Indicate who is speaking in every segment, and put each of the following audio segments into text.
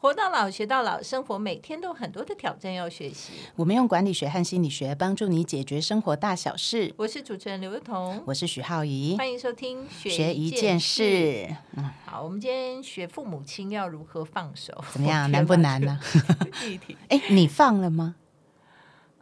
Speaker 1: 活到老，学到老，生活每天都有很多的挑战要学习。
Speaker 2: 我们用管理学和心理学帮助你解决生活大小事。
Speaker 1: 我是主持人刘幼彤，
Speaker 2: 我是许浩怡，
Speaker 1: 欢迎收听
Speaker 2: 学一件。事。嗯，
Speaker 1: 好，我们今天学父母亲要如何放手，
Speaker 2: 怎么样？难不难呢、
Speaker 1: 这个议题，
Speaker 2: 哎，你放了吗？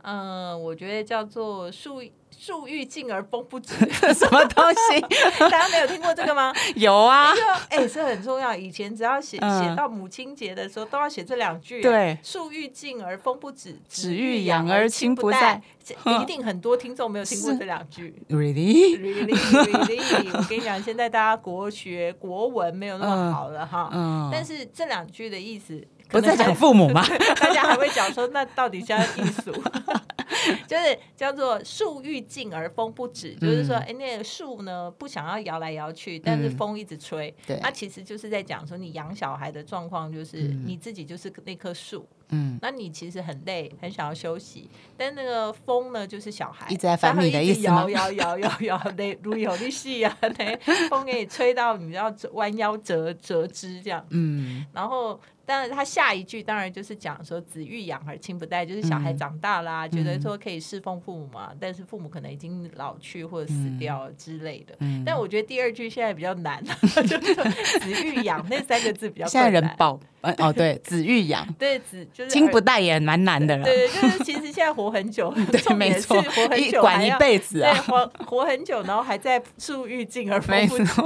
Speaker 1: 嗯，我觉得叫做树树欲静而风不止。
Speaker 2: 什么东西？
Speaker 1: 大家没有听过这个吗？
Speaker 2: 有啊，
Speaker 1: 就哎，这很重要。以前只要写
Speaker 2: 嗯
Speaker 1: 写到母亲节的时候，都要写这两句。
Speaker 2: 对
Speaker 1: 树欲静而风不止，
Speaker 2: 子欲养而亲不待。
Speaker 1: 一定很多听众没有听过这两句。
Speaker 2: Really？Really,
Speaker 1: really，我跟你讲，现在大家国学国文没有那么好了哈。
Speaker 2: 嗯，
Speaker 1: 但是这两句的意思，
Speaker 2: 不在讲父母吗？
Speaker 1: 大家还会讲说，那到底现在艺术，就是叫做树欲静而风不止，就是说，哎、那个树呢不想要摇来摇去，但是
Speaker 2: 嗯。
Speaker 1: 风一直吹，
Speaker 2: 对。
Speaker 1: 它其实就是在讲说，你养小孩的状况就是你自己就是那棵树。
Speaker 2: 嗯，
Speaker 1: 那你其实很累，很想要休息，但那个风呢，就是小孩
Speaker 2: 一直在烦你的意思
Speaker 1: 摇摇摇摇摇，那如有的戏啊，那，风给你吹到你要弯腰折折枝这样。
Speaker 2: 嗯，
Speaker 1: 然后，但是他下一句当然就是讲说“子欲养而亲不待”，就是小孩长大啦，觉得说可以侍奉父母嘛，但是父母可能已经老去或者死掉之类的。
Speaker 2: 嗯
Speaker 1: 但我觉得第二句现在比较难，就是说“子欲养”那三个字比较
Speaker 2: 现在人哦，对，子欲养，
Speaker 1: 对子就是
Speaker 2: 亲不
Speaker 1: 儿
Speaker 2: 待也蛮难的了。
Speaker 1: 对，就是其实现在活很久，
Speaker 2: 对，没错
Speaker 1: 活，很久还
Speaker 2: 管一辈子
Speaker 1: 对，
Speaker 2: 啊。
Speaker 1: 活活很久，然后还在树欲静而风
Speaker 2: 没
Speaker 1: 不止
Speaker 2: 错，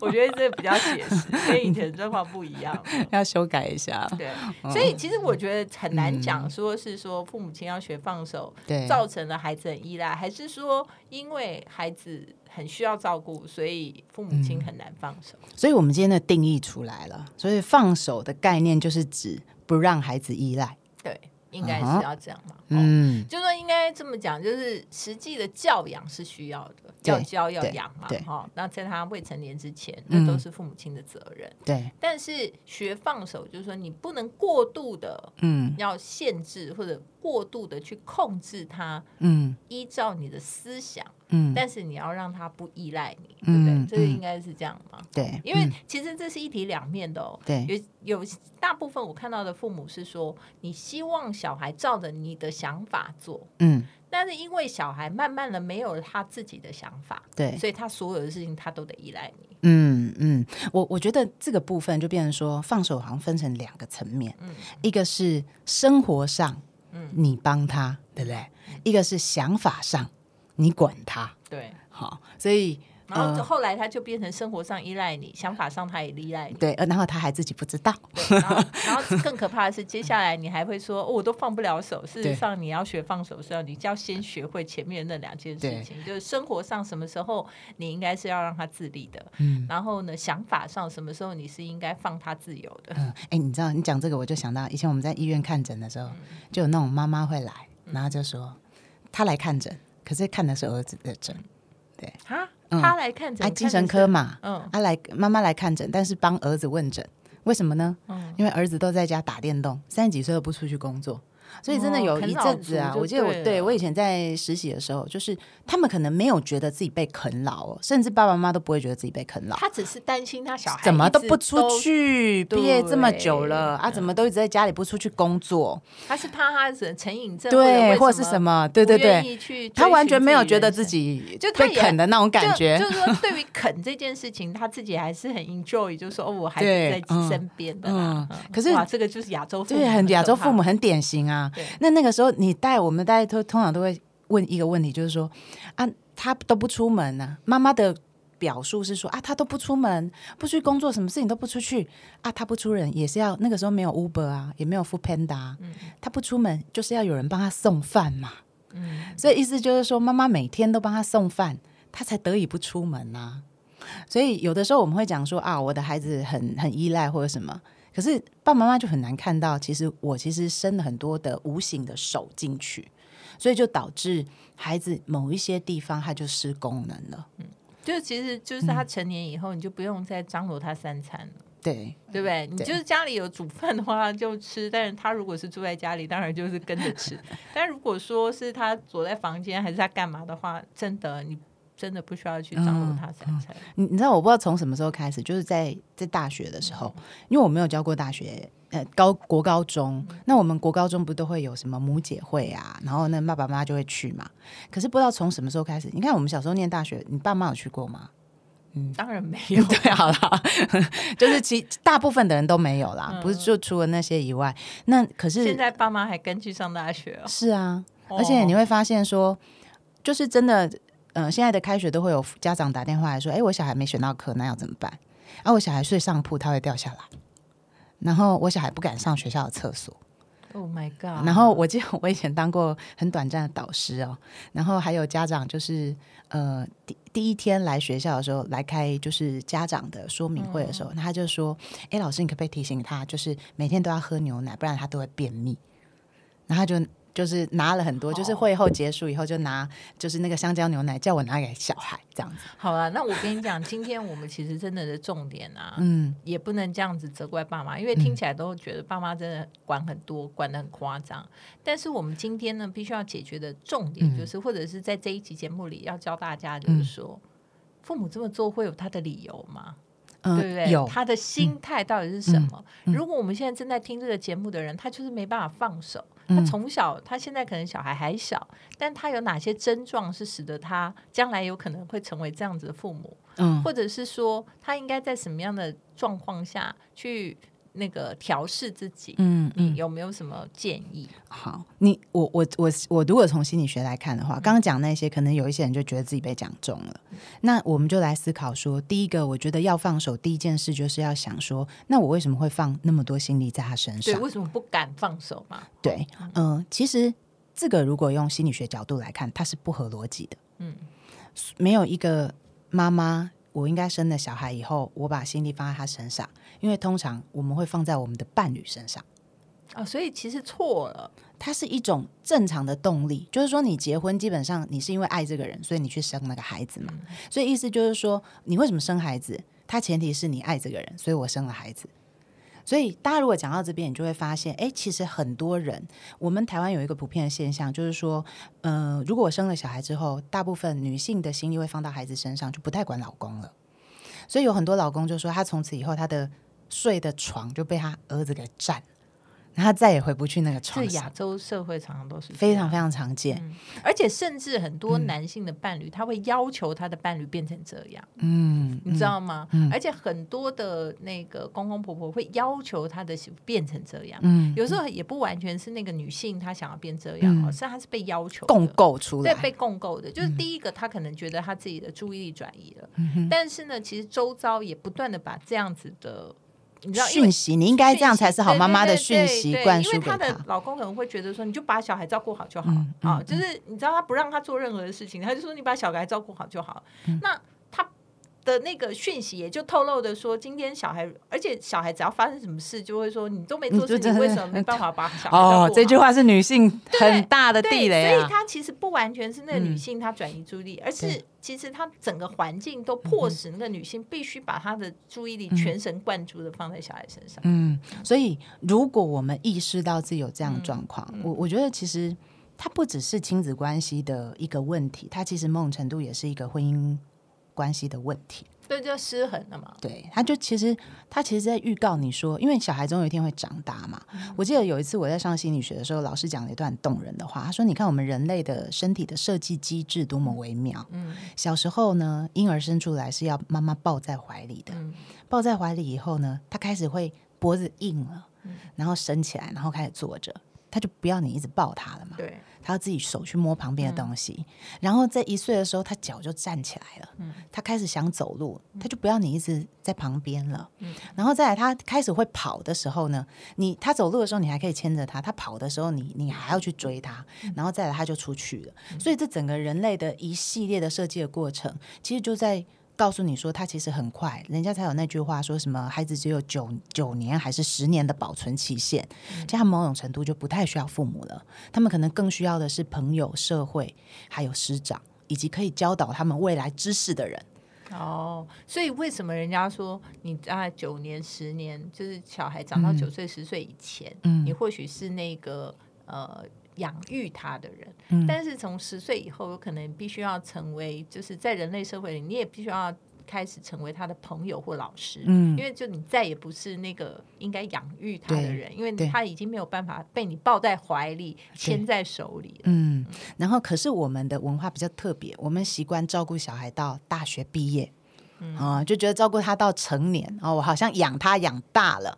Speaker 1: 我觉得这比较写实，跟以前的状况不一样。
Speaker 2: 要修改一下。
Speaker 1: 对，
Speaker 2: 嗯
Speaker 1: 所以其实我觉得很难讲，说是说父母亲要学放手，
Speaker 2: 对，
Speaker 1: 造成了孩子很依赖，还是说因为孩子很需要照顾，所以父母
Speaker 2: 嗯
Speaker 1: 亲很难放手？
Speaker 2: 所以我们今天的定义出来了。所以放手的概念就是指不让孩子依赖。
Speaker 1: 对，应该是要这样嘛。嗯。
Speaker 2: 嗯，
Speaker 1: 就说应该这么讲，就是实际的教养是需要的，要教要养嘛
Speaker 2: 对，
Speaker 1: 哈。那在他未成年之前，
Speaker 2: 嗯
Speaker 1: 那都是父母亲的责任。
Speaker 2: 对，
Speaker 1: 但是学放手，就是说你不能过度的
Speaker 2: 嗯
Speaker 1: 要限制或者过度的去控制他，
Speaker 2: 嗯
Speaker 1: 依照你的思想，
Speaker 2: 嗯，
Speaker 1: 但是你要让他不依赖你，对不对？
Speaker 2: 嗯
Speaker 1: 这个
Speaker 2: 嗯
Speaker 1: 应该是这样嘛？
Speaker 2: 对，
Speaker 1: 因为
Speaker 2: 嗯
Speaker 1: 其实这是一体两面的哦。
Speaker 2: 对
Speaker 1: 有有大部分我看到的父母是说，你希望小孩照着你的想法做，
Speaker 2: 嗯。
Speaker 1: 但是因为小孩慢慢的没有了他自己的想法，
Speaker 2: 对，
Speaker 1: 所以他所有的事情他都得依赖你。
Speaker 2: 嗯嗯，我我觉得这个部分就变成说，放手好像分成两个层面，
Speaker 1: 嗯。
Speaker 2: 一个是生活上，
Speaker 1: 嗯。
Speaker 2: 你帮他，对不对？一个是想法上，你管他，
Speaker 1: 对，
Speaker 2: 好，所以
Speaker 1: 然后
Speaker 2: 呃
Speaker 1: 后来他就变成生活上依赖你，想法上他也依赖你。
Speaker 2: 对，呃然后他还自己不知道，
Speaker 1: 然后然后更可怕的是，接下来你还会说，哦，我都放不了手。事实上，你要学放手是要你就要先学会前面那两件事情，就是生活上什么时候你应该是要让他自立的，
Speaker 2: 嗯。
Speaker 1: 然后呢，想法上什么时候你是应该放他自由的。
Speaker 2: 嗯，哎，你知道你讲这个，我就想到以前我们在医院看诊的时候，
Speaker 1: 嗯。
Speaker 2: 就有那种妈妈会来，然后就说她来看诊，可是看的是儿子的诊，
Speaker 1: 哈，
Speaker 2: 嗯
Speaker 1: 他来看诊，
Speaker 2: 啊，精神科嘛，
Speaker 1: 嗯。
Speaker 2: 啊来妈妈来看诊，但是帮儿子问诊，为什么呢？
Speaker 1: 嗯，
Speaker 2: 因为儿子都在家打电动，三十几岁都不出去工作，所以真的有一阵子啊，我记得我
Speaker 1: 对
Speaker 2: 我以前在实习的时候，就是他们可能没有觉得自己被啃老哦，甚至爸爸妈妈都不会觉得自己被啃老。
Speaker 1: 他只是担心他小孩
Speaker 2: 怎么都不出，去？毕业这么久了啊，怎么都一直在家里不出去工作？
Speaker 1: 他是怕他成成瘾症，
Speaker 2: 对，或
Speaker 1: 或
Speaker 2: 者是什么？对对对，他完全没有觉得自己
Speaker 1: 就
Speaker 2: 被啃的那种感觉
Speaker 1: 就。是说，对于啃这件事情，他自己还是很 enjoy，就是说，哦，我孩子
Speaker 2: 对
Speaker 1: 在
Speaker 2: 嗯
Speaker 1: 身边的啦。
Speaker 2: 嗯可是
Speaker 1: 哇，这个就是亚洲父母，
Speaker 2: 对，很亚洲父母很典型啊
Speaker 1: 对。
Speaker 2: 那那个时候你带我们大家都通常都会问一个问题，就是说啊，他都不出门呢、妈妈的表述是说啊，他都不出门，不去工作，什么事情都不出去啊，他不出人也是要那个时候没有 Uber 啊，也没有 Food Panda，、啊
Speaker 1: 嗯
Speaker 2: 他不出门就是要有人帮他送饭嘛。
Speaker 1: 嗯，
Speaker 2: 所以意思就是说，妈妈每天都帮他送饭，他才得以不出门啊、所以有的时候我们会讲说啊，我的孩子很很依赖或者什么，可是爸爸妈妈就很难看到，其实我其实伸了很多的无形的手进去，所以就导致孩子某一些地方他就失功能了。
Speaker 1: 嗯就其实就是他成年以后，你就不用再张罗他三餐了。
Speaker 2: 对
Speaker 1: 对不对？你就是家里有煮饭的话就吃，但是他如果是住在家里，当然就是跟着吃。但如果说是他躲在房间还是他干嘛的话，真的你真的不需要去张罗他三餐。
Speaker 2: 你你知道我不知道从什么时候开始，就是在在大学的时候，因为我没有教过大学，呃，高国高中，那我们国高中不都会有什么母姐会啊，然后那爸爸妈妈就会去嘛。可是不知道从什么时候开始，你看我们小时候念大学，你爸妈有去过吗？
Speaker 1: 嗯，当然没 有。
Speaker 2: 对，好了，就是其大部分的人都没有啦，不是就除了那些以外，那可是
Speaker 1: 现在爸妈还跟去上大学哦。
Speaker 2: 是啊，而且你会发现说，就是真的，嗯，现在的开学都会有家长打电话来说，哎，我小孩没选到课，那要怎么办？啊，我小孩睡上铺，他会掉下来，然后我小孩不敢上学校的厕所。
Speaker 1: Oh my god！
Speaker 2: 然后我记得 我以前当过很短暂的导师哦，然后还有家长就是呃第第一天来学校的时候来开就是家长的说明会的时候，那他就说：“哎，老师，你可不可以提醒他，就是每天都要喝牛奶，不然他都会便秘。”然后他就。就是拿了很多，就是会后结束以后就拿，就是那个香蕉牛奶叫我拿给小孩这样子。
Speaker 1: 好了，那我跟你讲，今天我们其实真的的重点啊，嗯，也不能这样子责怪爸妈，因为听起来都觉得爸妈真的管很多，管的很夸张。但是我们今天呢，必须要解决的重点就是，或者是在这一期节目里要教大家，就是说，父母这么做会有他的理由吗？对不对？
Speaker 2: 有
Speaker 1: 他的心态到底是什么？如果我们现在正在听这个节目的人，他就是没办法放手。他从小，他现在可能小孩还小，但他有哪些症状是使得他将来有可能会成为这样子的父母？嗯，或者是说，他应该在什么样的状况下去？那个调试自己，嗯，你有没有什么建议？
Speaker 2: 好，你我我我我，如果从心理学来看的话，刚刚讲那些，可能有一些人就觉得自己被讲中了。那我们就来思考说，第一个，我觉得要放手，第一件事就是要想说，那我为什么会放那么多心力在他身上？
Speaker 1: 对，为什么不敢放手嘛？
Speaker 2: 对，嗯，其实这个如果用心理学角度来看，它是不合逻辑的。嗯，没有一个妈妈。我应该生了小孩以后，我把心力放在他身上，因为通常我们会放在我们的伴侣身上
Speaker 1: 啊，所以其实错了。
Speaker 2: 它是一种正常的动力，就是说你结婚基本上你是因为爱这个人，所以你去生那个孩子嘛。所以意思就是说，你为什么生孩子？它前提是你爱这个人，所以我生了孩子。所以大家如果讲到这边，你就会发现，哎，其实很多人，我们台湾有一个普遍的现象，就是说，嗯，如果我生了小孩之后，大部分女性的心力会放到孩子身上，就不太管老公了。所以有很多老公就说，他从此以后，他的睡的床就被他儿子给占了。他再也回不去那个床。
Speaker 1: 是亚洲社会常常都是
Speaker 2: 非常非常常见，
Speaker 1: 而且甚至很多男性的伴侣，他会要求他的伴侣变成这样。嗯，你知道吗？而且很多的那个公公婆婆会要求他的媳妇变成这样。嗯，有时候也不完全是那个女性她想要变这样，而是她是被要求
Speaker 2: 共构出来，
Speaker 1: 对，被共构的。就是第一个，他可能觉得他自己的注意力转移了，但是呢，其实周遭也不断的把这样子的。你知道
Speaker 2: 讯息，你应该这样才是好妈妈的讯息灌输给
Speaker 1: 她的老公可能会觉得说，你就把小孩照顾好就好啊，就是你知道他不让他做任何的事情，他就说你把小孩照顾好就好。那他。的那个讯息也就透露的说，今天小孩，而且小孩只要发生什么事，就会说你都没做事，你为什么没办法把小孩哦，
Speaker 2: 这句话是女性很大的地雷
Speaker 1: 啊。所以她其实不完全是那个女性她转移注意力，而是其实她整个环境都迫使那个女性必须把她的注意力全神贯注的放在小孩身上。
Speaker 2: 嗯，所以如果我们意识到自己有这样的状况，我我觉得其实它不只是亲子关系的一个问题，它其实某种程度也是一个婚姻。关系的问题，
Speaker 1: 对，就失衡了嘛。
Speaker 2: 对，他就其实他其实在预告你说，因为小孩总有一天会长大嘛。我记得有一次我在上心理学的时候，老师讲了一段动人的话，他说：“你看我们人类的身体的设计机制多么微妙。嗯，小时候呢，婴儿生出来是要妈妈抱在怀里的，抱在怀里以后呢，他开始会脖子硬了，然后伸起来，然后开始坐着。”他就不要你一直抱他了嘛，
Speaker 1: 对，
Speaker 2: 他要自己手去摸旁边的东西，然后在一岁的时候，他脚就站起来了，嗯，他开始想走路，他就不要你一直在旁边了，嗯，然后再来他开始会跑的时候呢，你他走路的时候你还可以牵着他，他跑的时候你你还要去追他，然后再来他就出去了，所以这整个人类的一系列的设计的过程，其实就在。告诉你说，他其实很快，人家才有那句话说什么，孩子只有九九年还是十年的保存期限，这样某种程度就不太需要父母了，他们可能更需要的是朋友、社会，还有师长，以及可以教导他们未来知识的人。
Speaker 1: 哦，所以为什么人家说你大概九年、十年，就是小孩长到九岁、十岁以前，嗯，你或许是那个呃。养育他的人。
Speaker 2: 嗯
Speaker 1: 但是从十岁以后，有可能必须要成为，就是在人类社会里，你也必须要开始成为他的朋友或老师。
Speaker 2: 嗯
Speaker 1: 因为就你再也不是那个应该养育他的人，因为他已经没有办法被你抱在怀里、牵在手里了。
Speaker 2: 嗯，然后可是我们的文化比较特别，我们习惯照顾小孩到大学毕业，啊、就觉得照顾他到成年，哦，我好像养他养大了。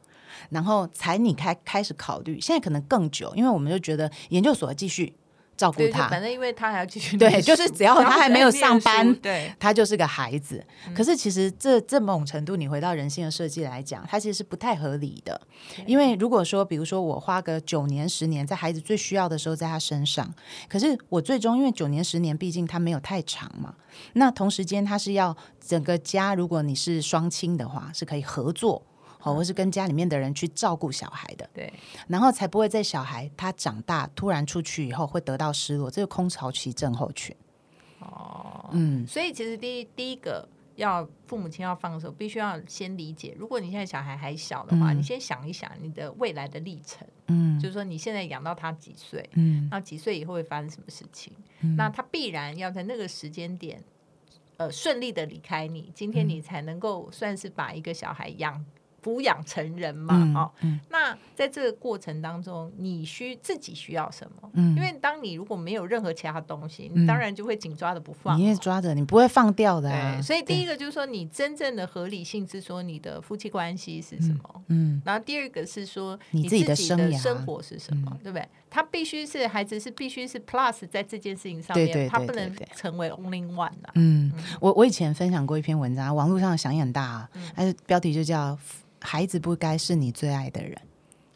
Speaker 2: 然后才你开开始考虑，现在可能更久，因为我们就觉得研究所继续照顾他，
Speaker 1: 反正因为他还要继续
Speaker 2: 对就是只要他还没有上班
Speaker 1: 对，
Speaker 2: 他就是个孩子。可是其实这这某种程度，你回到人性的设计来讲，它其实是不太合理的。因为如果说，比如说我花个九年、十年，在孩子最需要的时候在他身上，可是我最终因为九年、十年，毕竟他没有太长嘛。那同时间，他是要整个家，如果你是双亲的话，是可以合作。好，或是跟家里面的人去照顾小孩的，
Speaker 1: 对
Speaker 2: 然后才不会在小孩他长大突然出去以后会得到失落，这个空巢期症候群。
Speaker 1: 哦，
Speaker 2: 嗯，
Speaker 1: 所以其实第一第一个要父母亲要放手，必须要先理解，如果你现在小孩还小的话，
Speaker 2: 嗯
Speaker 1: 你先想一想你的未来的历程，
Speaker 2: 嗯
Speaker 1: 就是说你现在养到他几岁，
Speaker 2: 嗯
Speaker 1: 那几岁以后会发生什么事情？
Speaker 2: 嗯
Speaker 1: 那他必然要在那个时间点，呃，顺利的离开你，今天
Speaker 2: 嗯
Speaker 1: 你才能够算是把一个小孩养。抚养成人嘛，
Speaker 2: 嗯
Speaker 1: 哦，
Speaker 2: 嗯。
Speaker 1: 那在这个过程当中，你需自己需要什么？
Speaker 2: 嗯。
Speaker 1: 因为当你如果没有任何其他东西，
Speaker 2: 嗯。
Speaker 1: 你当然就会紧抓着不放嘛。
Speaker 2: 你也抓着，你不会放掉的、啊。
Speaker 1: 对，所以第一
Speaker 2: 个，
Speaker 1: 就是说，你真正的合理性是说你的夫妻关系是什么，
Speaker 2: 嗯
Speaker 1: 然后第二个是说
Speaker 2: 你自己的
Speaker 1: 的
Speaker 2: 生
Speaker 1: 活是什么，对不对？他必须是孩子是必须是 plus 在这件事情上面，
Speaker 2: 对对
Speaker 1: 他不能成为 only one 的、
Speaker 2: 嗯，我我以前分享过一篇文章，网络上响应很大、啊，是标题就叫“孩子不该是你最爱的人”。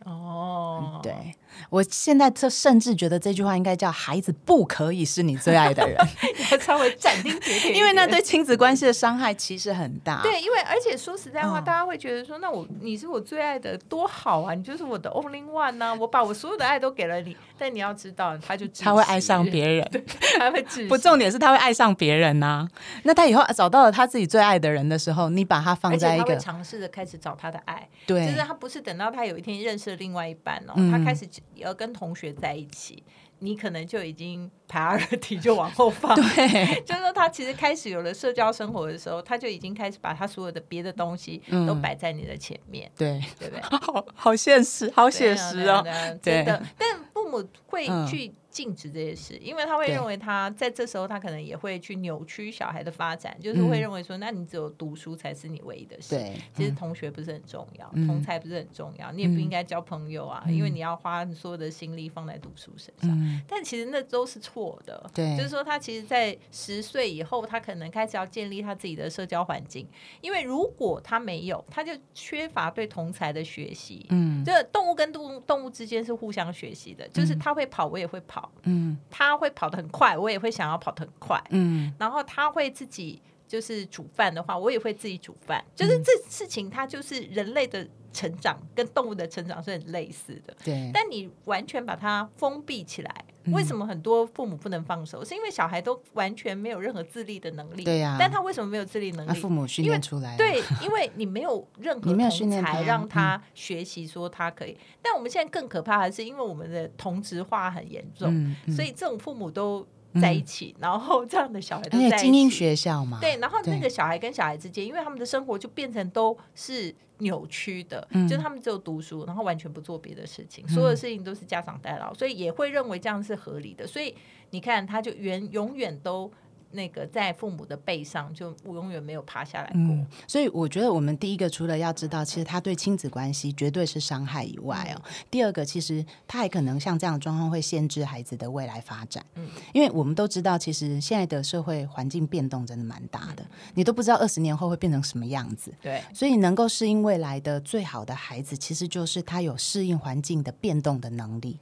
Speaker 1: 哦，
Speaker 2: 对我现在这甚至觉得这句话应该叫“孩子不可以是你最爱的人
Speaker 1: 要稍微斩钉截铁，
Speaker 2: 因为那对亲子关系的伤害其实很大。
Speaker 1: 对，因为而且说实在话，
Speaker 2: 嗯
Speaker 1: 大家会觉得说，那我你是我最爱的，多好啊！你就是我的 only one 呐、我把我所有的爱都给了你。但你要知道，他就
Speaker 2: 他会爱上，别人，
Speaker 1: 他会窒息
Speaker 2: 不，重点是他会爱上别人呐、那他以后找到了他自己最爱的人的时候，你把他放在一个
Speaker 1: 尝试着开始找他的爱。
Speaker 2: 对，
Speaker 1: 就是他不是等到他有一天认识了另外一半哦，
Speaker 2: 嗯
Speaker 1: 他开始要跟同学在一起，你可能就已经 priority 就往后放。
Speaker 2: 对，
Speaker 1: 就是说他其实开始有了社交生活的时候，他就已经开始把他所有的别的东西
Speaker 2: 嗯
Speaker 1: 都摆在你的前面，
Speaker 2: 对，
Speaker 1: 对不对？
Speaker 2: 好好现实，好写实
Speaker 1: 啊，真的。但父母会
Speaker 2: 嗯
Speaker 1: 去禁止这些事，因为他会认为他在这时候他可能也会去扭曲小孩的发展，就是会认为说，那你只有读书才是你唯一的事。
Speaker 2: 对，
Speaker 1: 其实同学不是很重要，
Speaker 2: 嗯。
Speaker 1: 同才不是很重要，你也不应该交朋友啊，因为你要花所有的心力放在读书身上。
Speaker 2: 嗯，
Speaker 1: 但其实那都是错的，
Speaker 2: 对。
Speaker 1: 就是说他其实，在十岁以后，他可能开始要建立他自己的社交环境，因为如果他没有，他就缺乏对同才的学习。
Speaker 2: 嗯。
Speaker 1: 这动物跟动物动物之间是互相学习的，就是他会跑，我也会跑，
Speaker 2: 嗯。
Speaker 1: 他会跑得很快，我也会想要跑得很快，
Speaker 2: 嗯。
Speaker 1: 然后他会自己就是煮饭的话，我也会自己煮饭，就是这事情它就是人类的成长跟动物的成长是很类似的。
Speaker 2: 对，
Speaker 1: 但你完全把它封闭起来，
Speaker 2: 嗯
Speaker 1: 为什么很多父母不能放手？是因为小孩都完全没有任何自立的能力。
Speaker 2: 对呀
Speaker 1: 但他为什么没有自立能力？
Speaker 2: 那父母训
Speaker 1: 因为
Speaker 2: 练出来，，
Speaker 1: 对，因为你没有任何同才让他学习说他可以。但我们现在更可怕的是，因为我们的同质化很严重，
Speaker 2: 嗯，嗯
Speaker 1: 所以这种父母都在一起，然后这样的小孩
Speaker 2: 而
Speaker 1: 都在
Speaker 2: 精英
Speaker 1: 起。
Speaker 2: 学校嘛，
Speaker 1: 对，然后那个小孩跟小孩之间，因为他们的生活就变成都是扭曲的，
Speaker 2: 嗯
Speaker 1: 就是他们只有读书，然后完全不做别的事情，所有的事情都是家长代劳，所以也会认为这样是合理的。所以你看，他就原永远都那个在父母的背上，就永远没有爬下来过。
Speaker 2: 嗯，所以我觉得我们第一个除了要知道，其实他对亲子关系绝对是伤害以外哦，第二个其实他还可能像这样的状况会限制孩子的未来发展。
Speaker 1: 嗯
Speaker 2: 因为我们都知道，其实现在的社会环境变动真的蛮大的，你都不知道二十年后会变成什么样子。
Speaker 1: 对，
Speaker 2: 所以能够适应未来的最好的孩子，其实就是他有适应环境的变动的能力。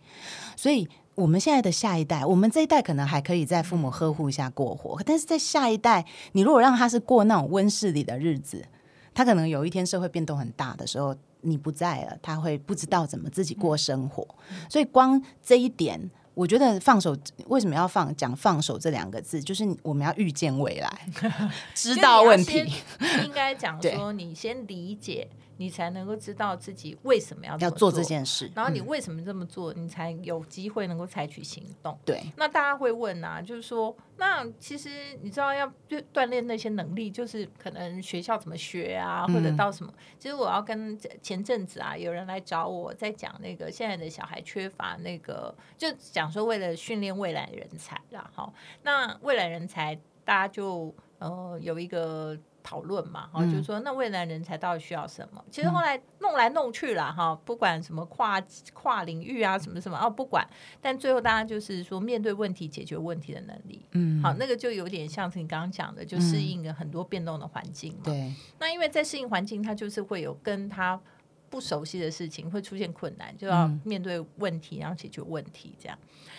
Speaker 2: 所以。我们现在的下一代，我们这一代可能还可以在父母呵护下过活，但是在下一代，你如果让他是过那种温室里的日子，他可能有一天社会变动很大的时候，你不在了，他会不知道怎么自己过生活。所以光这一点，我觉得放手为什么要放讲放手这两个字，就是我们要预见未来，知道问题。
Speaker 1: 应该讲说，你先理解。你才能够知道自己为什么要
Speaker 2: 要做这件事，
Speaker 1: 然后你为什么这么做，你才有机会能够采取行动。
Speaker 2: 对，
Speaker 1: 那大家会问啊，就是说，那其实你知道要就锻炼那些能力，就是可能学校怎么学啊，或者到什么？其实我要跟前阵子啊，有人来找我在讲那个现在的小孩缺乏那个，就讲说为了训练未来人才啦。好，那未来人才大家就呃有一个。讨论嘛，哈，就是说，那未来人才到底需要什么？其实后来弄来弄去了，哈，不管什么跨跨领域啊，什么什么哦，不管，但最后大家就是说，面对问题、解决问题的能力，嗯，好，那个就有点像是你刚刚讲的，就适应了很多变动的环境嘛。
Speaker 2: 对，
Speaker 1: 那因为在适应环境，它就是会有跟他。不熟悉的事情会出现困难，就要面对问题，然后解决问题。这样，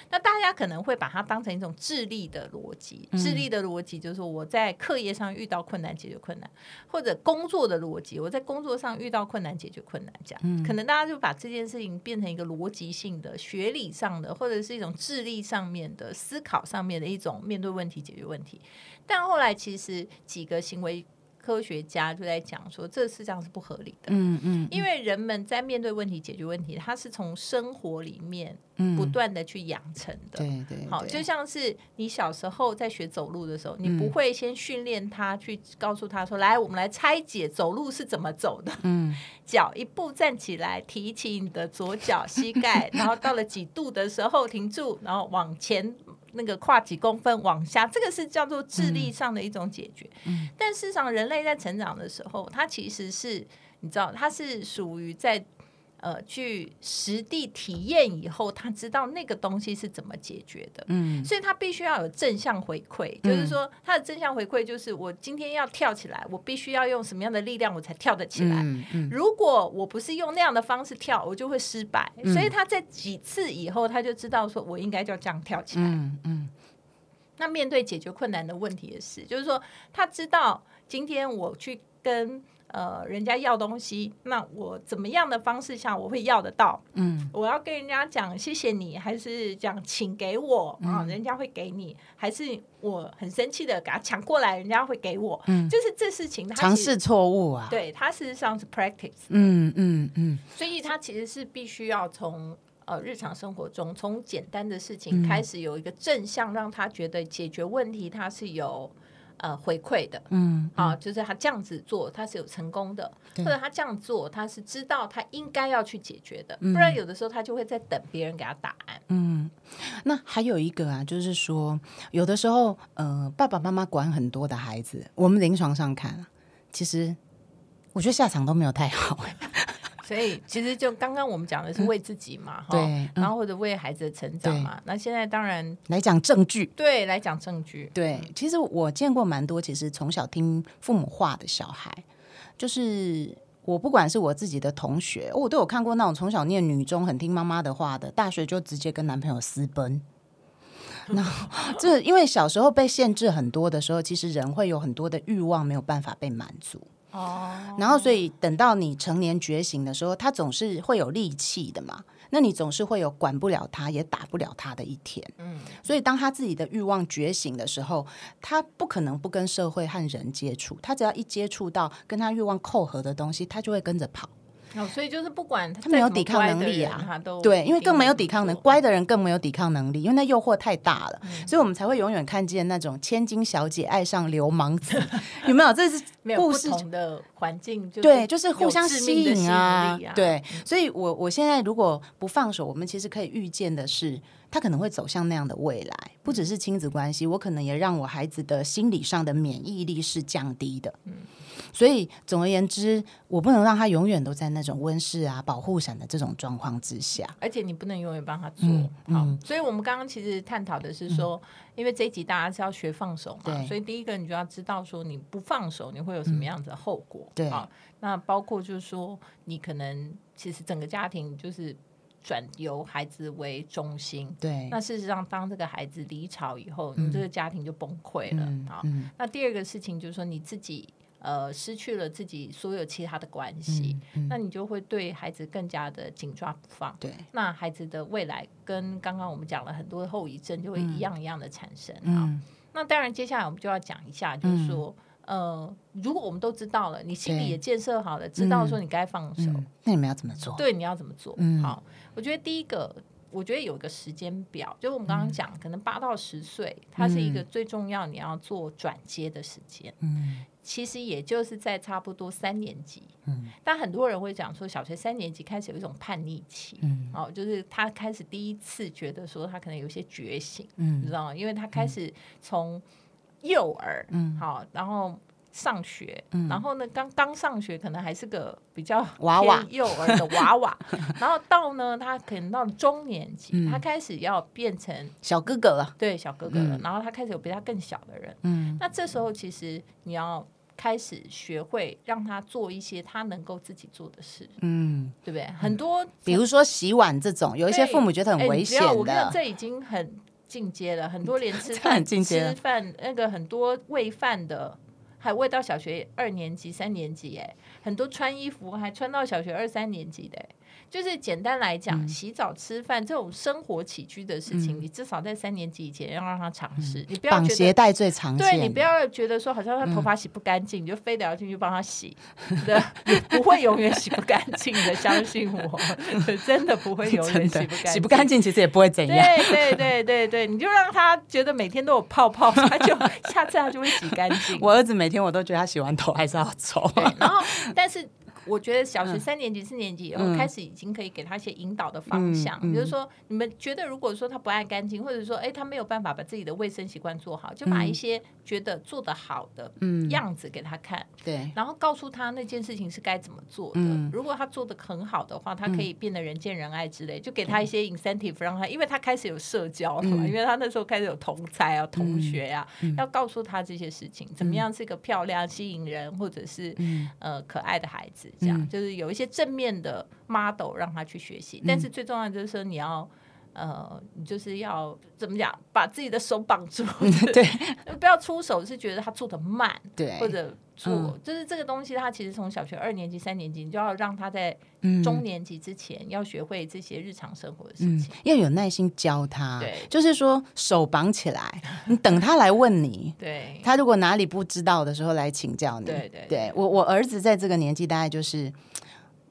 Speaker 1: 那大家可能会把它当成一种智力的逻辑。智力的逻辑就是说，我在课业上遇到困难，解决困难；或者工作的逻辑，我在工作上遇到困难，解决困难。这样，可能大家就把这件事情变成一个逻辑性的、学理上的，或者是一种智力上面的思考上面的一种面对问题、解决问题。但后来其实几个行为。科学家就在讲说，这事实上是不合理的。嗯嗯，因为人们在面对问题、解决问题，他是从生活里面不断的去养成的。
Speaker 2: 对对，
Speaker 1: 好，就像是你小时候在学走路的时候，你不会先训练他去告诉他说：“来，我们来拆解走路是怎么走的。”嗯，脚一步站起来，提起你的左脚膝盖，然后到了几度的时候停住，然后往前。那个跨几公分往下，这个是叫做智力上的一种解决。嗯，但事实上，人类在成长的时候，它其实是你知道，它是属于在呃去实地体验以后，他知道那个东西是怎么解决的。嗯，所以他必须要有正向回馈，就是说他的正向回馈就是我今天要跳起来，我必须要用什么样的力量我才跳得起来。嗯嗯，如果我不是用那样的方式跳，我就会失败。所以他在几次以后，他就知道说我应该就这样跳起来。嗯嗯。那面对解决困难的问题也是，就是说他知道今天我去跟呃人家要东西，那我怎么样的方式下我会要得到？嗯，我要跟人家讲谢谢你，还是讲请给我啊？人家会给你，还是我很生气的给他抢过来，人家会给我？嗯，就是这事情
Speaker 2: 尝试错误啊，
Speaker 1: 对他事实上是 practice。嗯嗯嗯，所以他其实是必须要从。呃，日常生活中，从简单的事情开始，有一个正向，让他觉得解决问题，他是有呃回馈的。嗯，好，就是他这样子做，他是有成功的，或者他这样做，他是知道他应该要去解决的。不然有的时候他就会在等别人给他答案。
Speaker 2: 嗯，那还有一个啊，就是说，有的时候，呃，爸爸妈妈管很多的孩子，我们临床上看，其实我觉得下场都没有太好。
Speaker 1: 所以 其实就刚刚我们讲的是为自己嘛，哈，然后或者为孩子的成长嘛。那现在当然
Speaker 2: 来讲证据，
Speaker 1: 对，来讲证据。
Speaker 2: 对，其实我见过蛮多，其实从小听父母话的小孩，就是我不管是我自己的同学，我都有看过那种从小念女中很听妈妈的话的，大学就直接跟男朋友私奔。那这因为小时候被限制很多的时候，其实人会有很多的欲望没有办法被满足。哦，然后所以等到你成年觉醒的时候，他总是会有力气的嘛。那你总是会有管不了他也打不了他的一天。嗯，所以当他自己的欲望觉醒的时候，他不可能不跟社会和人接触。他只要一接触到跟他欲望扣合的东西，他就会跟着跑。
Speaker 1: 哦，所以就是不管
Speaker 2: 他没有抵抗能力
Speaker 1: 啊，他都
Speaker 2: 对，因为更没有抵抗能，乖的人更没有抵抗能力，因为那诱惑太大了，所以我们才会永远看见那种千金小姐爱上流氓子，有没有？这是故事
Speaker 1: 的环境，
Speaker 2: 对，就是互相吸引啊，对。所以我我现在如果不放手，我们其实可以预见的是，他可能会走向那样的未来，不只是亲子关系，我可能也让我孩子的心理上的免疫力是降低的，嗯。所以总而言之，我不能让他永远都在那种温室啊、保护伞的这种状况之下。
Speaker 1: 而且你不能永远帮他做好。所以，我们刚刚其实探讨的是说，因为这一集大家是要学放手嘛，所以第一个你就要知道说，你不放手你会有什么样子的后果。
Speaker 2: 对
Speaker 1: 啊，那包括就是说，你可能其实整个家庭就是转由孩子为中心。
Speaker 2: 对，
Speaker 1: 那事实上，当这个孩子离巢以后，你这个家庭就崩溃了。好，那第二个事情就是说，你自己。呃失去了自己所有其他的关系，那你就会对孩子更加的紧抓不放。
Speaker 2: 对，
Speaker 1: 那孩子的未来跟刚刚我们讲了很多的后遗症，就会一样一样的产生那当然，接下来我们就要讲一下，就是说，呃，如果我们都知道了，你心里也建设好了，知道说你该放手，
Speaker 2: 嗯，那你们要怎么做？
Speaker 1: 对，你要怎么做？
Speaker 2: 嗯
Speaker 1: 好，我觉得第一个，我觉得有一个时间表，就是我们刚刚讲，可能八到十岁，它是一个最重要你要做转接的时间。
Speaker 2: 嗯
Speaker 1: 其实也就是在差不多三年级，
Speaker 2: 嗯。
Speaker 1: 但很多人会讲说，小学三年级开始有一种叛逆期，
Speaker 2: 嗯。
Speaker 1: 哦，就是他开始第一次觉得说他可能有一些觉醒，你
Speaker 2: 嗯
Speaker 1: 知道吗？因为他开始从幼儿，
Speaker 2: 嗯。
Speaker 1: 好，然后上学，
Speaker 2: 嗯。
Speaker 1: 然后呢，刚刚上学可能还是个比较
Speaker 2: 娃娃。
Speaker 1: 幼儿的娃娃，然后到呢，他可能到中年级，
Speaker 2: 嗯。
Speaker 1: 他开始要变成
Speaker 2: 小哥哥了。
Speaker 1: 对小哥哥了，
Speaker 2: 嗯。
Speaker 1: 然后他开始有比他更小的人，
Speaker 2: 嗯。
Speaker 1: 那这时候其实你要开始学会让他做一些他能够自己做的事，
Speaker 2: 嗯，
Speaker 1: 对不对？很多
Speaker 2: 比如说洗碗这种，有一些父母觉得很
Speaker 1: 哎
Speaker 2: 危险的。
Speaker 1: 这已经很进阶了，很多连吃饭、吃饭那个很多喂饭的，还未到小学二年级、三年级，哎，很多穿衣服还穿到小学二三年级的，哎就是简单来讲，
Speaker 2: 嗯
Speaker 1: 洗澡、吃饭这种生活起居的事情，你至少在三年级以前要让他尝试，你不要
Speaker 2: 绑鞋带最常见，
Speaker 1: 对你不要觉得说好像他头发洗不干净，你就非得要进去帮他洗 不会永远洗不干净的，相信我，真的不会永远 洗不干净。
Speaker 2: 洗不干净，其实也不会怎样。
Speaker 1: 对对对对对，你就让他觉得每天都有泡泡，他就下次他就会洗干净。
Speaker 2: 我儿子每天我都觉得他洗完头还是要臭。
Speaker 1: 然后但是。我觉得小学三年级、四年级以后
Speaker 2: 嗯。
Speaker 1: 开始已经可以给他一些引导的方向，比如说你们觉得如果说他不爱干净，或者说哎他没有办法把自己的卫生习惯做好，就把一些觉得做得好的
Speaker 2: 嗯，
Speaker 1: 样子给他看，
Speaker 2: 对，
Speaker 1: 然后告诉他那件事情是该怎么做的。
Speaker 2: 嗯。
Speaker 1: 如果他做的很好的话，他可以变得人见人爱之类，就给他一些 incentive 让他，因为他开始有社交了嘛，
Speaker 2: 嗯。
Speaker 1: 因为他那时候开始有同才啊、同学啊，
Speaker 2: 嗯。
Speaker 1: 要告诉他这些事情，怎么样是一个漂亮、吸引人或者是、
Speaker 2: 嗯。
Speaker 1: 呃可爱的孩子，这样、
Speaker 2: 嗯
Speaker 1: 就是有一些正面的 model 让他去学习。但是最重要的就是说你要。呃，你就是要怎么讲，把自己的手绑住，
Speaker 2: 对。
Speaker 1: 不要出手，是觉得他做的慢，
Speaker 2: 对，
Speaker 1: 或者做，
Speaker 2: 嗯。
Speaker 1: 就是这个东西，他其实从小学二年级、三年级，你就要让他在
Speaker 2: 嗯。
Speaker 1: 中年级之前要学会这些日常生活的事
Speaker 2: 嗯
Speaker 1: 情。，
Speaker 2: 要有耐心教他，
Speaker 1: 对。
Speaker 2: 就是说手绑起来，你等他来问你。
Speaker 1: 对，
Speaker 2: 他如果哪里不知道的时候来请教你，
Speaker 1: 对。对
Speaker 2: 我我儿子在这个年纪大概就是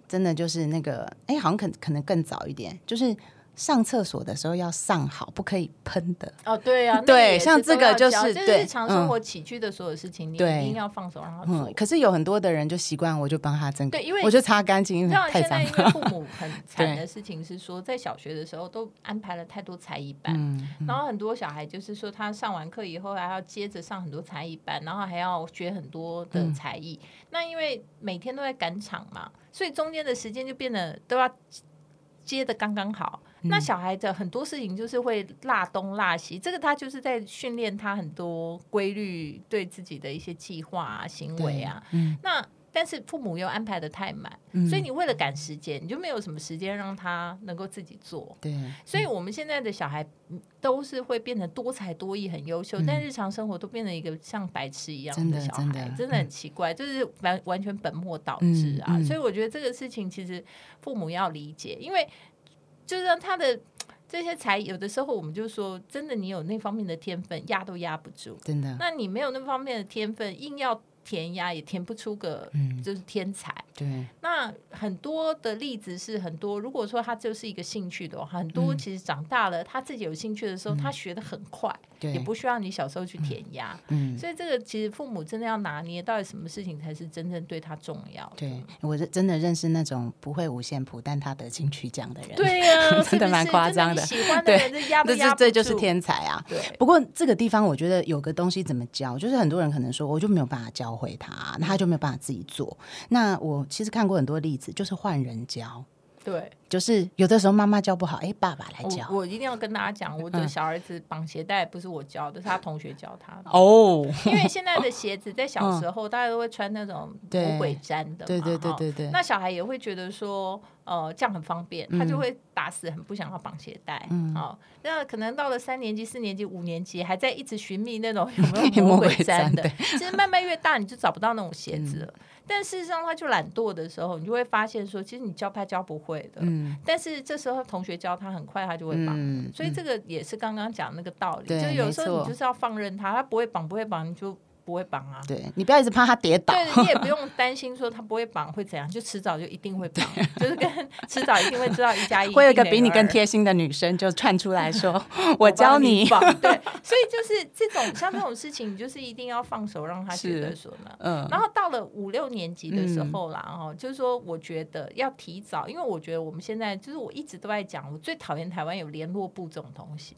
Speaker 2: 真的就是那个，哎，好像可可能更早一点，就是上厕所的时候要上好，不可以喷的，
Speaker 1: 哦，对啊，那
Speaker 2: 对像这个就是对
Speaker 1: 日常生活起居的所有事情，你一定要放手让他
Speaker 2: 嗯
Speaker 1: 做，。
Speaker 2: 可是有很多的人就习惯我就帮他整个，
Speaker 1: 对因为
Speaker 2: 我就擦干净，因为
Speaker 1: 像
Speaker 2: 太脏
Speaker 1: 现在父母很惨 的事情是说，在小学的时候都安排了太多才艺班，
Speaker 2: 嗯
Speaker 1: 然后很多小孩就是说，他上完课以后还要接着上很多才艺班，然后还要学很多的
Speaker 2: 嗯
Speaker 1: 才艺。那因为每天都在赶场嘛，所以中间的时间就变得都要接的刚刚好。
Speaker 2: 嗯。
Speaker 1: 那小孩的很多事情就是会落东落西，这个他就是在训练他很多规律，对自己的一些计划啊、行为啊。
Speaker 2: 嗯。
Speaker 1: 那但是父母又安排的太满，
Speaker 2: 嗯。
Speaker 1: 所以你为了赶时间，你就没有什么时间让他能够自己做。
Speaker 2: 对，
Speaker 1: 所以，我们现在的小孩嗯都是会变得多才多艺、很优秀，但日常生活都变成一个像白痴一样
Speaker 2: 的
Speaker 1: 小
Speaker 2: 真的
Speaker 1: 孩，真的很奇怪，就是完完全本末倒置啊！所以，我觉得这个事情其实父母要理解，因为就是让他的这些才，有的时候我们就说，真的，你有那方面的天分，压都压不住；
Speaker 2: 真的，
Speaker 1: 那你没有那方面的天分，硬要填压，也填不出个
Speaker 2: 嗯，
Speaker 1: 就是天才。
Speaker 2: 对，
Speaker 1: 那很多的例子是很多，如果说他就是一个兴趣的话，很多其实长大了，他自己有兴趣的时候，他学的很快，
Speaker 2: 对，
Speaker 1: 也不需要你小时候去填鸭。
Speaker 2: 嗯，
Speaker 1: 所以这个其实父母真的要拿捏，到底什么事情才是真正对他重要的。
Speaker 2: 对我是真的认识那种不会五线谱，但他得金曲奖的人，
Speaker 1: 对呀、
Speaker 2: 真的蛮夸张的
Speaker 1: 喜欢的人，这压不
Speaker 2: 这
Speaker 1: 压不
Speaker 2: 这就是天才啊！
Speaker 1: 对。
Speaker 2: 不过这个地方，我觉得有个东西怎么教，就是很多人可能说，我就没有办法教会他，那他就没有办法自己做。那我其实看过很多例子，就是换人教，
Speaker 1: 对，
Speaker 2: 就是有的时候妈妈教不好，哎，爸爸来教。
Speaker 1: 我我一定要跟大家讲，我的
Speaker 2: 嗯。
Speaker 1: 小儿子绑鞋带不是我教的，是他同学教他的。
Speaker 2: 哦，
Speaker 1: 因为现在的鞋子在小时候，大家都会穿那种魔鬼粘的嘛，
Speaker 2: 对对对
Speaker 1: 哈。
Speaker 2: 对对，
Speaker 1: 那小孩也会觉得说，呃，这样很方便，他就会打死很不想要绑鞋带。哦，那可能到了三年级、四年级、五年级，还在一直寻觅那种 有没有魔鬼毡的。其实慢慢越大，你就找不到那种鞋子了。但事实上，他就懒惰的时候，你就会发现说，其实你教他教不会的。嗯。但是这时候同学教他，很快他就会绑。所以这个也是刚刚讲那个道理，就有时候你就是要放任他，他不会绑，不会绑，你就。不会绑啊！
Speaker 2: 对你不要一直怕他跌倒，
Speaker 1: 对你也不用担心说他不会绑会怎样，就迟早就一定会绑，就是跟迟早一定会知道一加一。
Speaker 2: 会有一个比你更贴心的女生就窜出来说：“ 我教你
Speaker 1: 绑。”对，所以就是这种像这种事情，你就是一定要放手让他觉得说呢。嗯。然后到了五六年级的时候啦，哈，就是说我觉得要提早，因为我觉得我们现在就是我一直都在讲，我最讨厌台湾有联络部这种东西，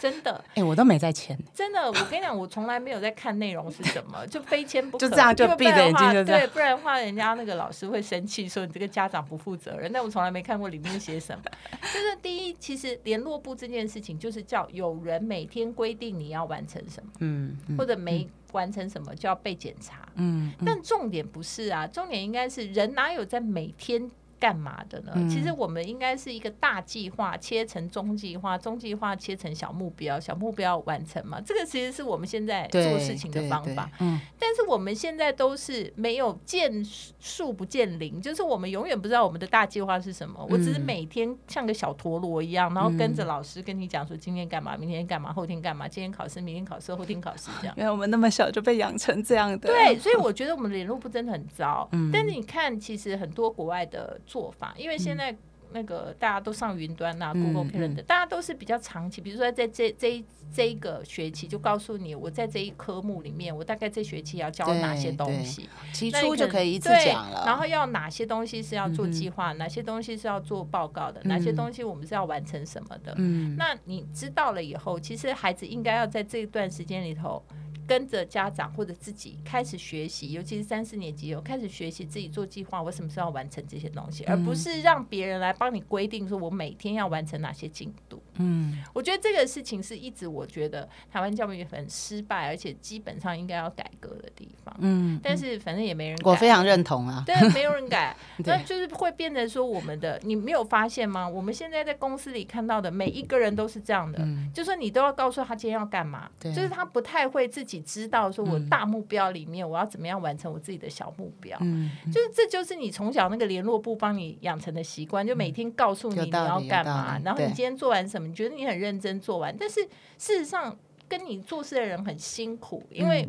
Speaker 1: 真的。
Speaker 2: 哎，我都没在签。
Speaker 1: 真的，我跟你讲，我从来没有在看内容。容是什么？就非签不可，
Speaker 2: 就这样就闭着眼睛就
Speaker 1: 对，不然的话，人家那个老师会生气，说你这个家长不负责任。但我从来没看过里面写什么。就是第一，其实联络部这件事情，就是叫有人每天规定你要完成什么，嗯，或者没完成什么就要被检查，嗯。但重点不是啊，重点应该是人哪有在每天。干嘛的呢？其实我们应该是一个大计划切成中计划，中计划切成小目标，小目标完成嘛。这个其实是我们现在做事情的方法。嗯，但是我们现在都是没有见树不见林，就是我们永远不知道我们的大计划是什么。我只是每天像个小陀螺一样，然后跟着老师跟你讲说今天干嘛，明天干嘛，后天干嘛，今天考试，明天考试，后天考试这样。
Speaker 2: 因为我们那么小就被养成这样的。
Speaker 1: 对，所以我 觉得我们联络部真的很糟。嗯，但是你看，其实很多国外的。做法，因为现在那个大家都上云端呐，Google Calendar，大家都是比较长期。比如说在这这这一个学期，就告诉你我在这一科目里面，我大概这学期要教哪些东西，
Speaker 2: 起初就可以一次讲了。
Speaker 1: 然后要哪些东西是要做计划，哪些东西是要做报告的，哪些东西我们是要完成什么的。嗯，那你知道了以后，其实孩子应该要在这一段时间里头。跟着家长或者自己开始学习，尤其是三四年级有开始学习自己做计划，我什么时候要完成这些东西，而不是让别人来帮你规定说我每天要完成哪些进度。嗯，我觉得这个事情是一直我觉得台湾教育很失败，而且基本上应该要改革的地方。嗯，但是反正也没人改，
Speaker 2: 我非常认同啊。
Speaker 1: 对，没有人改，那就是会变得说我们的，你没有发现吗？我们现在在公司里看到的每一个人都是这样的，就说你都要告诉他今天要干嘛，就是他不太会自己。知道说，我大目标里面我要怎么样完成我自己的小目标，嗯，就是这就是你从小那个联络部帮你养成的习惯，就每天告诉你你要干嘛，然后你今天做完什么，你觉得你很认真做完，但是事实上跟你做事的人很辛苦，因为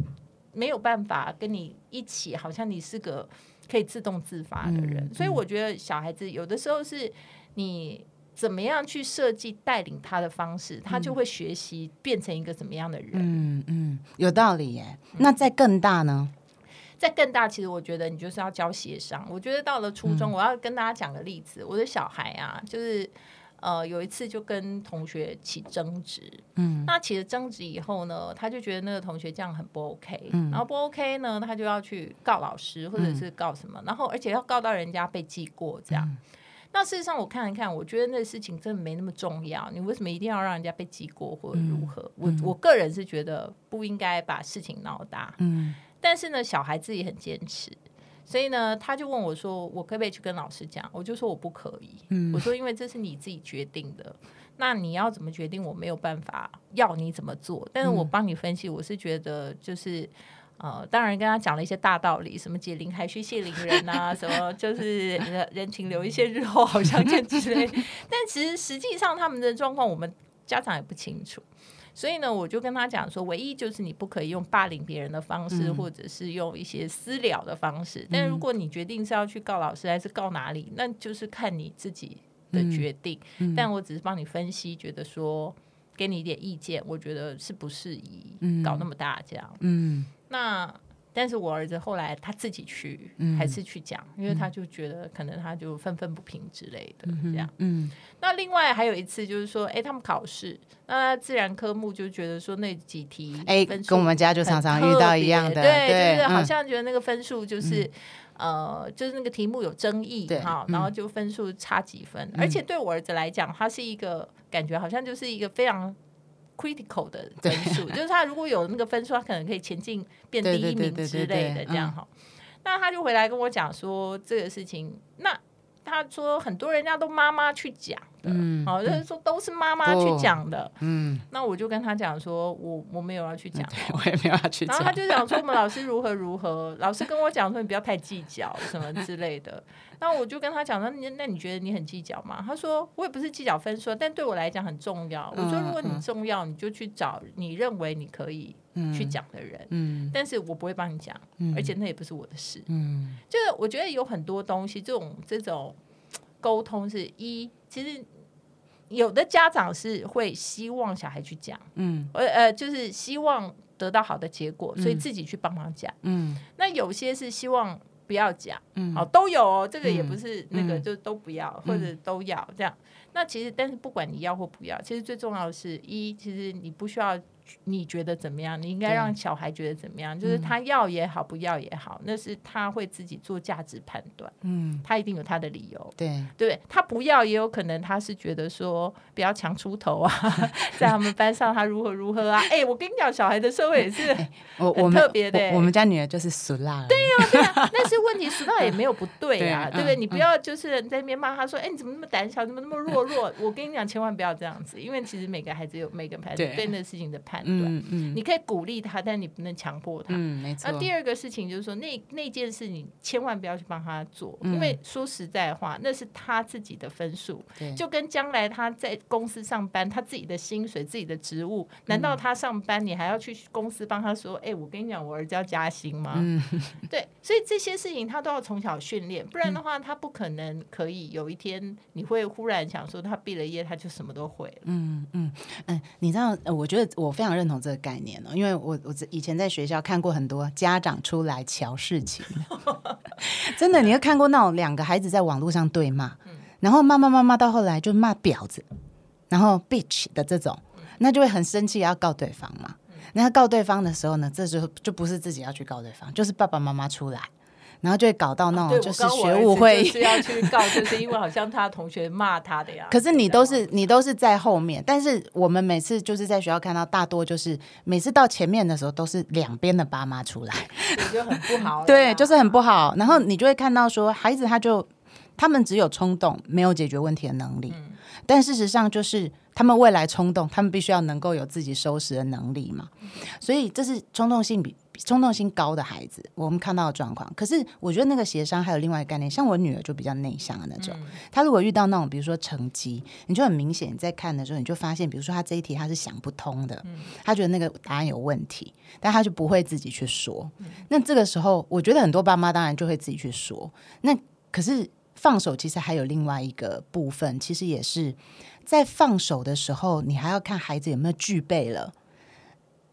Speaker 1: 没有办法跟你一起，好像你是个可以自动自发的人，所以我觉得小孩子有的时候是你。怎么样去设计带领他的方式，他就会学习变成一个怎么样的人。
Speaker 2: 嗯嗯，有道理耶。那在更大呢？
Speaker 1: 在更大，其实我觉得你就是要教协商。我觉得到了初中，我要跟大家讲个例子。我的小孩啊，就是呃有一次就跟同学起争执。嗯，那起了争执以后呢，他就觉得那个同学这样很不 OK。嗯，然后不 OK 呢，他就要去告老师，或者是告什么，然后而且要告到人家被记过这样。那事实上，我看一看，我觉得那事情真的没那么重要。你为什么一定要让人家被记过，或者如何？我我个人是觉得不应该把事情闹大。嗯，但是呢，小孩自己很坚持，所以呢，他就问我说：“我可不可以去跟老师讲？”我就说：“我不可以。”嗯，我说：“因为这是你自己决定的，那你要怎么决定，我没有办法要你怎么做。但是我帮你分析，我是觉得就是。呃，当然跟他讲了一些大道理，什么解铃还需系铃人啊，什么就是人情留一线，日后好相见之类。但其实实际上他们的状况，我们家长也不清楚。所以呢，我就跟他讲说，唯一就是你不可以用霸凌别人的方式，或者是用一些私了的方式。但如果你决定是要去告老师，还是告哪里，那就是看你自己的决定。但我只是帮你分析，觉得说给你一点意见，我觉得是不适宜搞那么大这样。嗯。那，但是我儿子后来他自己去，还是去讲，因为他就觉得可能他就愤愤不平之类的这样。嗯，那另外还有一次就是说，哎，他们考试，那自然科目就觉得说那几题，
Speaker 2: 哎，跟我们家就常常遇到一样的，
Speaker 1: 对，就是好像觉得那个分数就是呃，就是那个题目有争议哈，然后就分数差几分，而且对我儿子来讲，他是一个感觉好像就是一个非常。Critical 的分数，就是他如果有那个分数，他可能可以前进变第一名之类的，这样哈。那他就回来跟我讲说这个事情，那他说很多人家都妈妈去讲的，好，就是说都是妈妈去讲的。嗯，那我就跟他讲说，我我没有要去讲，
Speaker 2: 我也没有要去讲。
Speaker 1: 然后他就讲说，我们老师如何如何，老师跟我讲说，你不要太计较什么之类的。那我就跟他讲说，那那你觉得你很计较吗？他说，我也不是计较分数，但对我来讲很重要。我说，如果你重要，你就去找你认为你可以。去讲的人，嗯，但是我不会帮你讲，而且那也不是我的事，嗯，就是我觉得有很多东西，这种这种沟通是一，其实有的家长是会希望小孩去讲，嗯，呃呃，就是希望得到好的结果，所以自己去帮忙讲，嗯，那有些是希望不要讲，嗯，好都有哦，这个也不是那个就都不要或者都要这样，那其实但是不管你要或不要，其实最重要的是一，其实你不需要。你觉得怎么样？你应该让小孩觉得怎么样？就是他要也好，不要也好，那是他会自己做价值判断。嗯，他一定有他的理由。
Speaker 2: 对，
Speaker 1: 对他不要也有可能他是觉得说不要强出头啊，在他们班上他如何如何啊？哎，我跟你讲，小孩的社会也是我我特别的。
Speaker 2: 我们家女儿就是俗辣。
Speaker 1: 对呀，对呀，但是问题俗辣也没有不对啊，对不对？你不要就是在那边骂他说，哎，你怎么那么胆小，怎么那么弱弱？我跟你讲，千万不要这样子，因为其实每个孩子有每个孩子对那个事情的判。嗯嗯，你可以鼓励他，但你不能强迫他。
Speaker 2: 嗯，没错。
Speaker 1: 那第二个事情就是说，那那件事你千万不要去帮他做，因为说实在话，那是他自己的分数，就跟将来他在公司上班，他自己的薪水、自己的职务，难道他上班你还要去公司帮他说？哎，我跟你讲，我儿子要加薪吗？嗯，对，所以这些事情他都要从小训练，不然的话，他不可能可以有一天你会忽然想说，他毕了业他就什么都会了。
Speaker 2: 嗯嗯嗯，你知道，我觉得我非常。认同这个概念哦，因为我我以前在学校看过很多家长出来瞧事情，真的，你会看过那种两个孩子在网络上对骂，然后骂骂骂骂到后来就骂婊子，然后 bitch 的这种，那就会很生气，要告对方嘛。那告对方的时候呢，这就就不是自己要去告对方，就是爸爸妈妈出来。然后就会搞到那种就是学务会
Speaker 1: 是要去告，就是因为好像他同学骂他的呀。
Speaker 2: 可是你都是你都是在后面，但是我们每次就是在学校看到，大多就是每次到前面的时候都是两边的爸妈出来，
Speaker 1: 就很不好。
Speaker 2: 对，就是很不好。然后你就会看到说，孩子他就他们只有冲动，没有解决问题的能力。但事实上就是。他们未来冲动，他们必须要能够有自己收拾的能力嘛，所以这是冲动性比冲动性高的孩子，我们看到的状况。可是我觉得那个协商还有另外一个概念，像我女儿就比较内向的那种，她如果遇到那种比如说成绩，你就很明显你在看的时候，你就发现，比如说她这一题她是想不通的，她觉得那个答案有问题，但她就不会自己去说。那这个时候，我觉得很多爸妈当然就会自己去说。那可是放手其实还有另外一个部分，其实也是。在放手的时候，你还要看孩子有没有具备了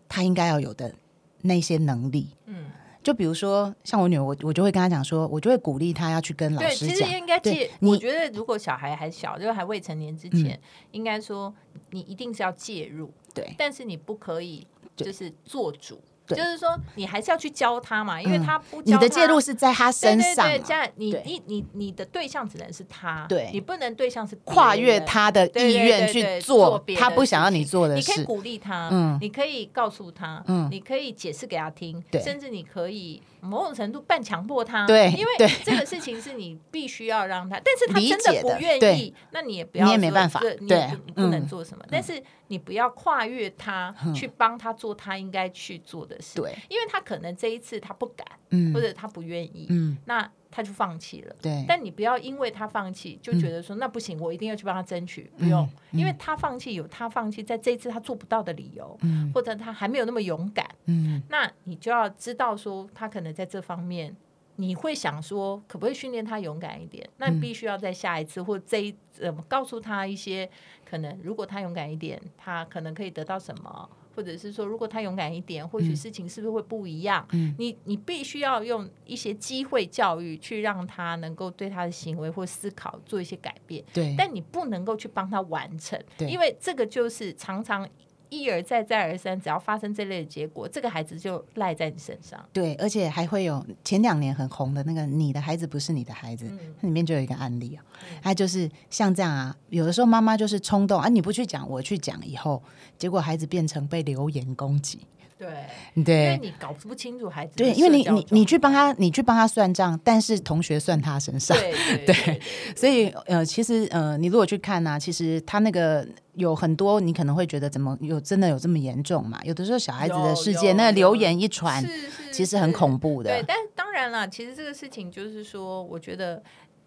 Speaker 2: 他应该要有的那些能力。嗯，就比如说像我女儿，我我就会跟她讲说，我就会鼓励她要去跟老师讲。
Speaker 1: 其实应该介，我觉得如果小孩还小，就是还未成年之前，应该说你一定是要介入。
Speaker 2: 对，
Speaker 1: 但是你不可以就是做主。就是说，你还是要去教他嘛，因为他不，
Speaker 2: 你的介入是在他身上，
Speaker 1: 这样你你你你的对象只能是他，
Speaker 2: 对，
Speaker 1: 你不能对象是
Speaker 2: 跨越他的意愿去做他不想要你做的
Speaker 1: 事。你可以鼓励他，嗯，你可以告诉他，嗯，你可以解释给他听，甚至你可以。某种程度半强迫他，
Speaker 2: 对，
Speaker 1: 因为这个事情是你必须要让他，但是他真的不愿意，那你也不要，
Speaker 2: 你也没办法，
Speaker 1: 对，不能做什么。但是你不要跨越他去帮他做他应该去做的事，
Speaker 2: 对，
Speaker 1: 因为他可能这一次他不敢，嗯，或者他不愿意，嗯，那。他就放弃了，
Speaker 2: 对。
Speaker 1: 但你不要因为他放弃就觉得说那不行，我一定要去帮他争取。不用，因为他放弃有他放弃在这一次他做不到的理由，或者他还没有那么勇敢。嗯，那你就要知道说他可能在这方面，你会想说可不可以训练他勇敢一点？那必须要在下一次或这一呃告诉他一些可能，如果他勇敢一点，他可能可以得到什么。或者是说，如果他勇敢一点，或许事情是不是会不一样？你你必须要用一些机会教育，去让他能够对他的行为或思考做一些改变。
Speaker 2: 对，
Speaker 1: 但你不能够去帮他完成，因为这个就是常常。一而再，再而三，只要发生这类的结果，这个孩子就赖在你身上。
Speaker 2: 对，而且还会有前两年很红的那个“你的孩子不是你的孩子”，那里面就有一个案例啊，他就是像这样啊，有的时候妈妈就是冲动啊，你不去讲，我去讲，以后结果孩子变成被留言攻击。
Speaker 1: 对，因为
Speaker 2: 对
Speaker 1: 你搞不清楚孩子的
Speaker 2: 对，因为你你你去
Speaker 1: 状
Speaker 2: 帮他，你去帮他算账，但是同学算他身上。
Speaker 1: 况，对
Speaker 2: 所以呃，其实呃，你如果去看呢、其实他那个有很多，你可能会觉得怎么有真的有这么严重嘛？有的时候小孩子的世界，那个流言一传，其实很恐怖的。，
Speaker 1: 对但当然了，其实这个事情就是说，我觉得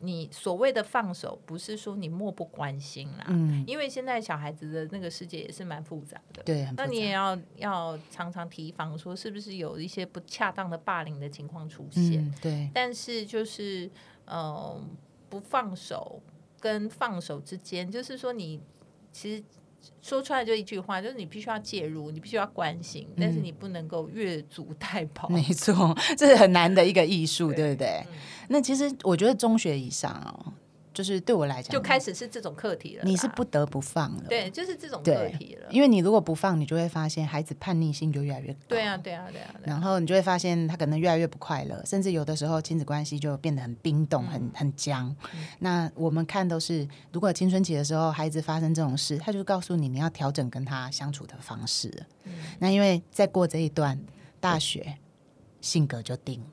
Speaker 1: 你所谓的放手，不是说你漠不关心啦，
Speaker 2: 嗯，
Speaker 1: 因为现在小孩子的那个世界也是蛮复杂的。
Speaker 2: 对，很
Speaker 1: 那你也要要常常提防，说是不是有一些不恰当的霸凌的情况出现？
Speaker 2: 嗯，对，
Speaker 1: 但是就是呃，不放手跟放手之间，就是说你其实说出来就一句话，就是你必须要介入，你必须要关心，但是你不能够越俎代庖。
Speaker 2: 嗯没错，这是很难的一个艺术，对不对？
Speaker 1: 嗯
Speaker 2: 那其实我觉得中学以上哦，就是对我来讲，
Speaker 1: 就开始是这种课题了。
Speaker 2: 你是不得不放了，
Speaker 1: 对，就是这种课题了。
Speaker 2: 因为你如果不放，你就会发现孩子叛逆性就越来越高。
Speaker 1: 对啊，对啊，对啊，对啊
Speaker 2: 然后你就会发现他可能越来越不快乐，甚至有的时候亲子关系就变得很冰冻、很很僵。那我们看都是，如果青春期的时候孩子发生这种事，他就告诉你你要调整跟他相处的方式。那因为再过这一段大学，性格就定了。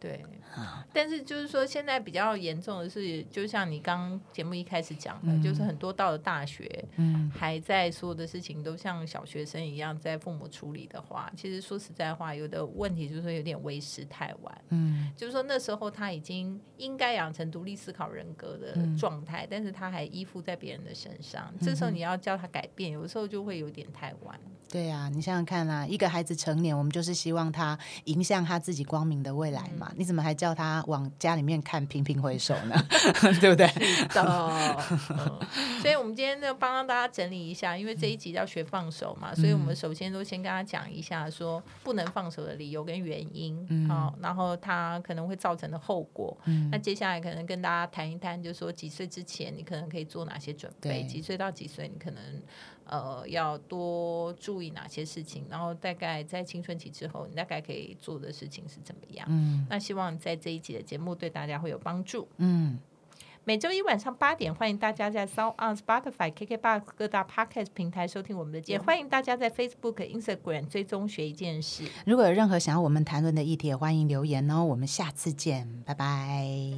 Speaker 1: 对。
Speaker 2: 啊
Speaker 1: 但是就是说，现在比较严重的是，就像你刚节目一开始讲的，就是很多到了大学，
Speaker 2: 嗯
Speaker 1: 还在所有的事情都像小学生一样在父母处理的话，其实说实在话，有的问题就是说有点为时太晚。
Speaker 2: 嗯，
Speaker 1: 就是说那时候他已经应该养成独立思考人格的
Speaker 2: 嗯
Speaker 1: 状态，但是他还依附在别人的身上，这时候你要叫他改变，有的时候就会有点太晚。
Speaker 2: 对啊，你想想看啊，一个孩子成年，我们就是希望他迎向他自己光明的未来嘛。你怎么还叫他往家里面看，频频回首呢？对不对？
Speaker 1: 的、嗯 所以我们今天呢，帮大家整理一下，因为这一集要学放手嘛，所以我们首先都先跟他讲一下，说不能放手的理由跟原因，
Speaker 2: 嗯
Speaker 1: 好、然后他可能会造成的后果。
Speaker 2: 嗯
Speaker 1: 那接下来可能跟大家谈一谈，就是说几岁之前你可能可以做哪些准备，几岁到几岁你可能呃要多注意哪些事情，然后大概在青春期之后，你大概可以做的事情是怎么样。
Speaker 2: 嗯
Speaker 1: 那希望在这一集的节目对大家会有帮助。
Speaker 2: 嗯，
Speaker 1: 每周一晚上八点，欢迎大家在 Sound on Spotify、KKBox 各大 Podcast 平台收听我们的节目。欢迎大家在 Facebook、Instagram 追踪学一件事。
Speaker 2: 如果有任何想要我们谈论的议题，也欢迎留言哦。我们下次见，拜拜。